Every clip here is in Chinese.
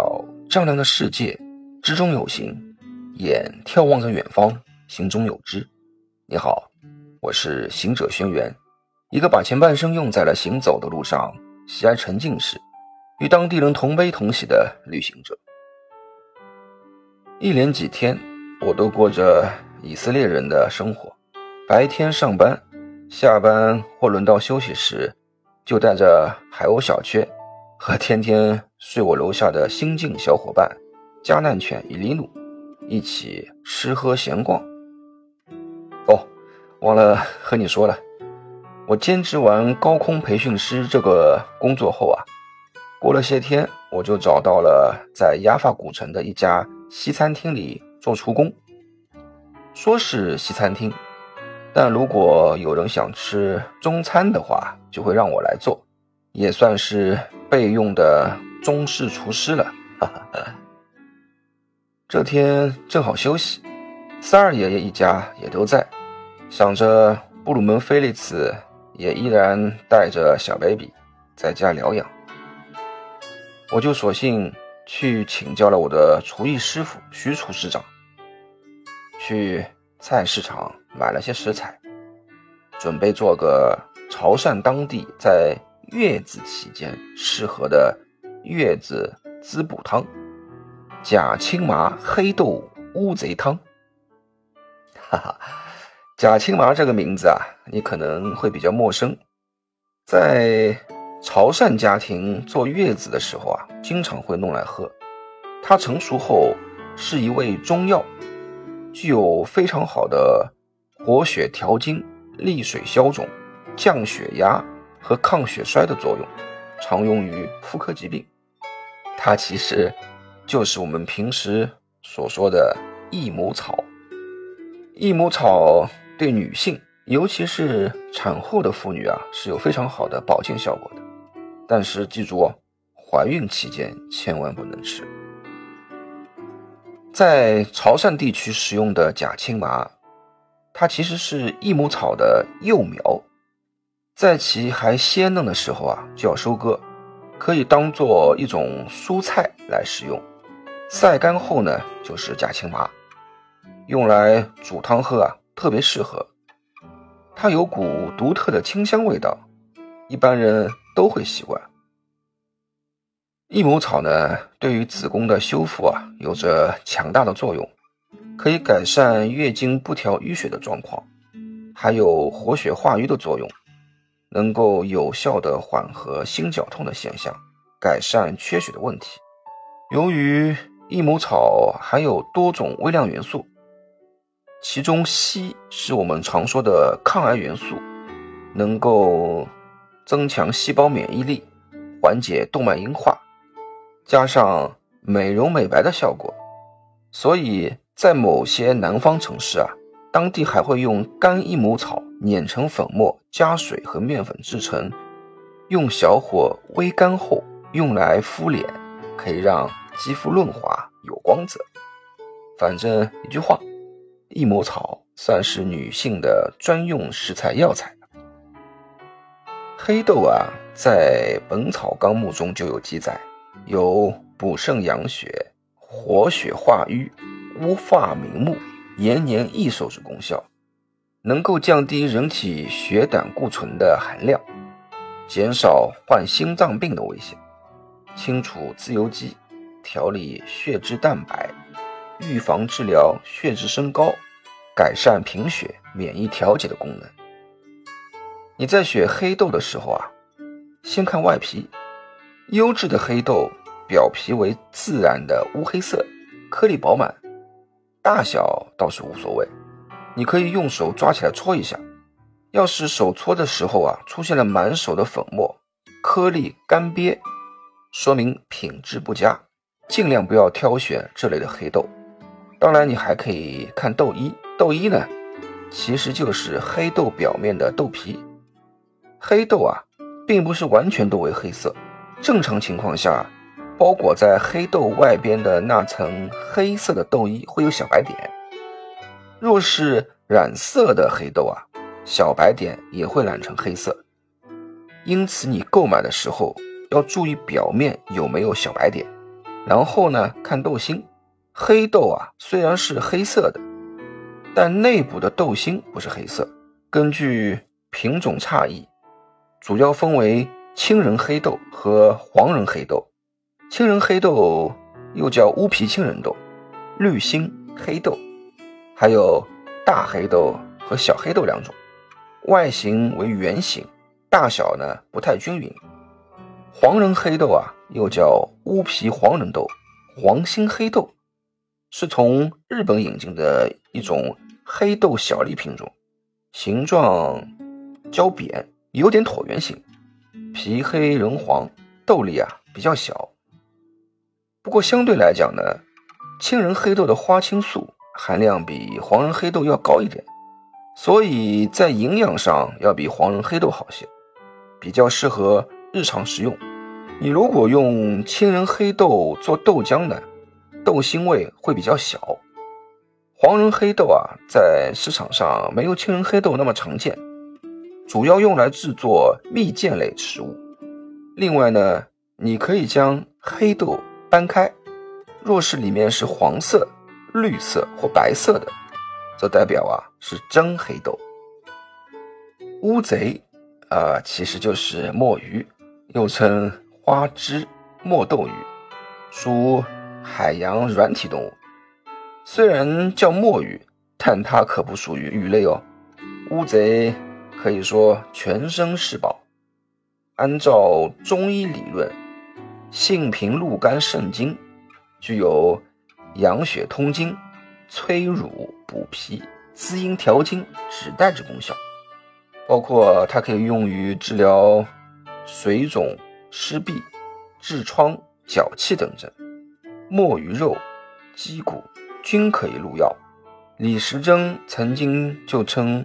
叫丈量的世界，之中有形；眼眺望着远方，心中有知。你好，我是行者轩辕，一个把前半生用在了行走的路上，喜爱沉浸式，与当地人同悲同喜的旅行者。一连几天，我都过着以色列人的生活，白天上班，下班或轮到休息时，就带着海鸥小雀。和天天睡我楼下的新晋小伙伴加难犬伊利努一起吃喝闲逛。哦，忘了和你说了，我兼职完高空培训师这个工作后啊，过了些天我就找到了在亚法古城的一家西餐厅里做厨工。说是西餐厅，但如果有人想吃中餐的话，就会让我来做。也算是备用的中式厨师了。哈哈。这天正好休息，三二爷爷一家也都在，想着布鲁门菲利茨也依然带着小 baby 在家疗养，我就索性去请教了我的厨艺师傅徐厨师长，去菜市场买了些食材，准备做个潮汕当地在。月子期间适合的月子滋补汤——假青麻黑豆乌贼汤。哈哈，假青麻这个名字啊，你可能会比较陌生。在潮汕家庭坐月子的时候啊，经常会弄来喝。它成熟后是一味中药，具有非常好的活血调经、利水消肿、降血压。和抗血栓的作用，常用于妇科疾病。它其实就是我们平时所说的益母草。益母草对女性，尤其是产后的妇女啊，是有非常好的保健效果的。但是记住哦，怀孕期间千万不能吃。在潮汕地区使用的假青麻，它其实是益母草的幼苗。在其还鲜嫩的时候啊，就要收割，可以当做一种蔬菜来食用。晒干后呢，就是假青麻，用来煮汤喝啊，特别适合。它有股独特的清香味道，一般人都会习惯。益母草呢，对于子宫的修复啊，有着强大的作用，可以改善月经不调淤血的状况，还有活血化瘀的作用。能够有效的缓和心绞痛的现象，改善缺血的问题。由于益母草含有多种微量元素，其中硒是我们常说的抗癌元素，能够增强细胞免疫力，缓解动脉硬化，加上美容美白的效果，所以在某些南方城市啊，当地还会用干益母草。碾成粉末，加水和面粉制成，用小火微干后用来敷脸，可以让肌肤润滑有光泽。反正一句话，益母草算是女性的专用食材药材。黑豆啊，在《本草纲目》中就有记载，有补肾养血、活血化瘀、乌发明目、延年益寿之功效。能够降低人体血胆固醇的含量，减少患心脏病的危险，清除自由基，调理血脂蛋白，预防治疗血脂升高，改善贫血、免疫调节的功能。你在选黑豆的时候啊，先看外皮，优质的黑豆表皮为自然的乌黑色，颗粒饱满，大小倒是无所谓。你可以用手抓起来搓一下，要是手搓的时候啊出现了满手的粉末、颗粒干瘪，说明品质不佳，尽量不要挑选这类的黑豆。当然，你还可以看豆衣，豆衣呢其实就是黑豆表面的豆皮。黑豆啊并不是完全都为黑色，正常情况下，包裹在黑豆外边的那层黑色的豆衣会有小白点。若是染色的黑豆啊，小白点也会染成黑色，因此你购买的时候要注意表面有没有小白点。然后呢看豆心，黑豆啊虽然是黑色的，但内部的豆心不是黑色。根据品种差异，主要分为青仁黑豆和黄仁黑豆。青仁黑豆又叫乌皮青仁豆、绿心黑豆，还有大黑豆和小黑豆两种，外形为圆形，大小呢不太均匀。黄仁黑豆啊，又叫乌皮黄仁豆、黄心黑豆，是从日本引进的一种黑豆小粒品种。形状较扁，有点椭圆形，皮黑仁黄，豆粒啊比较小。不过相对来讲呢，青仁黑豆的花青素含量比黄仁黑豆要高一点，所以在营养上要比黄仁黑豆好些，比较适合日常食用。你如果用青仁黑豆做豆浆呢，豆腥味会比较小。黄仁黑豆啊，在市场上没有青仁黑豆那么常见，主要用来制作蜜饯类食物。另外呢，你可以将黑豆掰开，若是里面是黄色、绿色或白色的，则代表啊是真黑豆。乌贼啊，其实就是墨鱼，又称花枝墨斗鱼，属海洋软体动物。虽然叫墨鱼，但它可不属于鱼类哦。乌贼可以说全身是宝。按照中医理论，性平露肝肾经，具有养血通经、催乳补脾、滋阴调经、止带之功效。包括它可以用于治疗水肿、湿痹、痔疮、脚气等症。墨鱼肉、鸡骨。均可以入药。李时珍曾经就称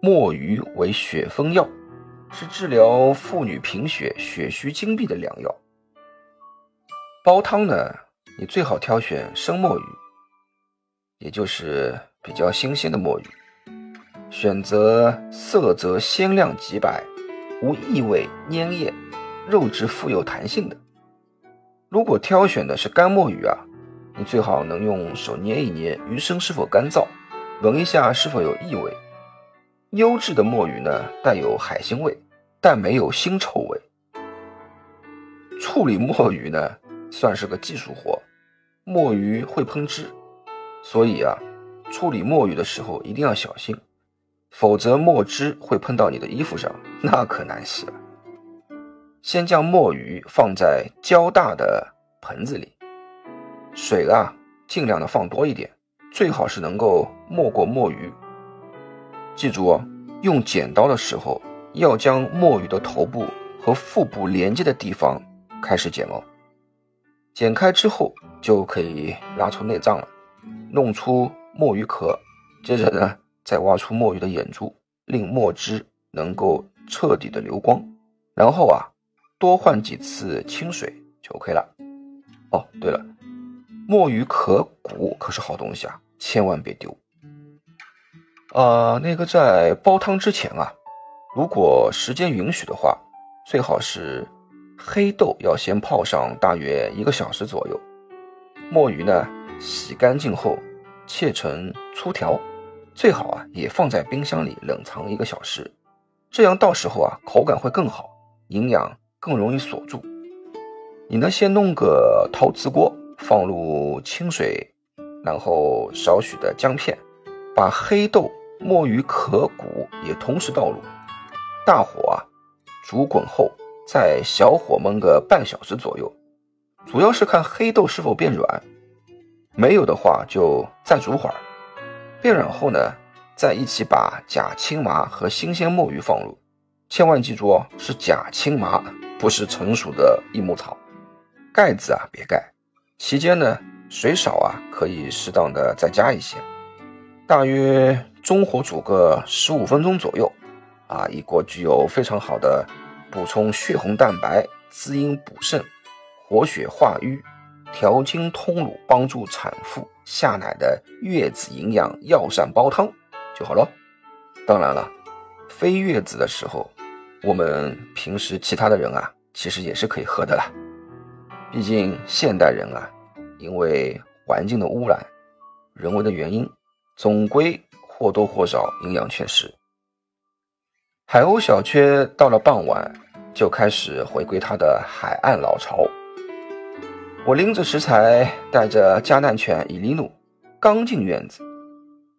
墨鱼为血封药，是治疗妇女贫血、血虚精闭的良药。煲汤呢，你最好挑选生墨鱼，也就是比较新鲜的墨鱼，选择色泽鲜亮极白、无异味粘液、肉质富有弹性的。如果挑选的是干墨鱼啊。你最好能用手捏一捏鱼身是否干燥，闻一下是否有异味。优质的墨鱼呢，带有海腥味，但没有腥臭味。处理墨鱼呢，算是个技术活，墨鱼会喷汁，所以啊，处理墨鱼的时候一定要小心，否则墨汁会喷到你的衣服上，那可难洗了。先将墨鱼放在较大的盆子里。水啊，尽量的放多一点，最好是能够没过墨鱼。记住哦，用剪刀的时候要将墨鱼的头部和腹部连接的地方开始剪哦。剪开之后就可以拉出内脏了，弄出墨鱼壳。接着呢，再挖出墨鱼的眼珠，令墨汁能够彻底的流光。然后啊，多换几次清水就 OK 了。哦，对了。墨鱼壳骨可是好东西啊，千万别丢。呃，那个在煲汤之前啊，如果时间允许的话，最好是黑豆要先泡上大约一个小时左右。墨鱼呢，洗干净后切成粗条，最好啊也放在冰箱里冷藏一个小时，这样到时候啊口感会更好，营养更容易锁住。你呢，先弄个陶瓷锅。放入清水，然后少许的姜片，把黑豆、墨鱼壳骨也同时倒入，大火啊煮滚后，再小火焖个半小时左右，主要是看黑豆是否变软，没有的话就再煮会儿。变软后呢，再一起把假青麻和新鲜墨鱼放入，千万记住哦，是假青麻，不是成熟的益母草，盖子啊别盖。期间呢，水少啊，可以适当的再加一些，大约中火煮个十五分钟左右，啊，一锅具有非常好的补充血红蛋白、滋阴补肾、活血化瘀、调经通乳、帮助产妇下奶的月子营养药膳煲汤就好了。当然了，非月子的时候，我们平时其他的人啊，其实也是可以喝的啦。毕竟现代人啊，因为环境的污染、人为的原因，总归或多或少营养缺失。海鸥小缺到了傍晚就开始回归它的海岸老巢。我拎着食材，带着加难犬伊利努，刚进院子，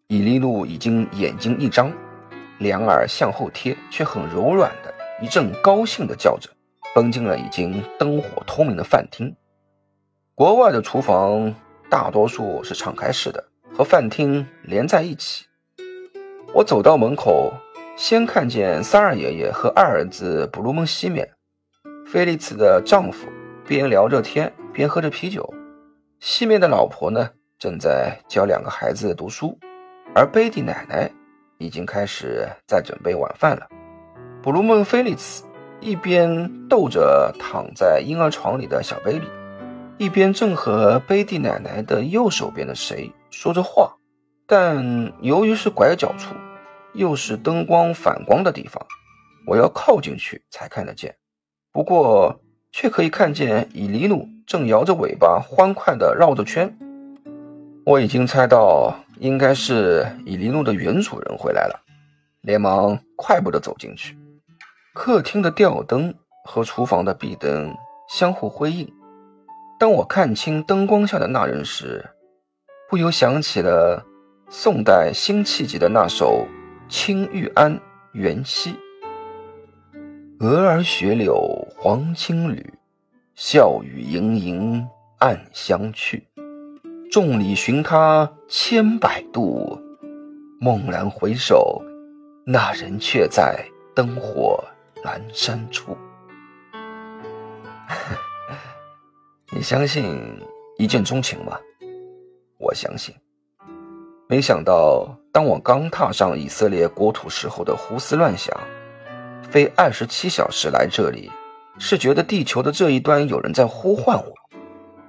伊利努已经眼睛一张，两耳向后贴，却很柔软的一阵高兴的叫着。奔进了已经灯火通明的饭厅。国外的厨房大多数是敞开式的，和饭厅连在一起。我走到门口，先看见三二爷爷和二儿子布鲁蒙西面，菲利茨的丈夫边聊着天边喝着啤酒。西面的老婆呢，正在教两个孩子读书，而贝蒂奶奶已经开始在准备晚饭了。布鲁蒙菲利茨。一边逗着躺在婴儿床里的小 baby，一边正和贝蒂奶奶的右手边的谁说着话。但由于是拐角处，又是灯光反光的地方，我要靠进去才看得见。不过却可以看见伊利努正摇着尾巴欢快地绕着圈。我已经猜到应该是伊利努的原主人回来了，连忙快步地走进去。客厅的吊灯和厨房的壁灯相互辉映。当我看清灯光下的那人时，不由想起了宋代辛弃疾的那首《青玉案·元夕》：“蛾儿雪柳黄青缕，笑语盈盈暗香去。众里寻他千百度，蓦然回首，那人却在灯火。”阑珊处，你相信一见钟情吗？我相信。没想到，当我刚踏上以色列国土时候的胡思乱想，飞二十七小时来这里，是觉得地球的这一端有人在呼唤我。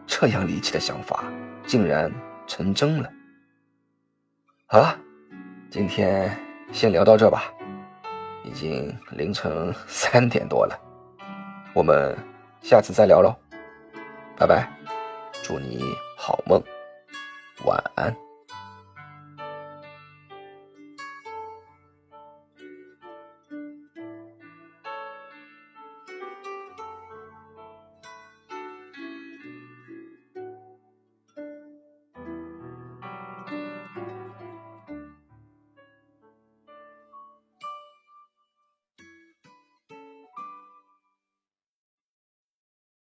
这样离奇的想法，竟然成真了。好了，今天先聊到这吧。已经凌晨 三点多了，我们下次再聊喽，拜拜，祝你好梦，晚安。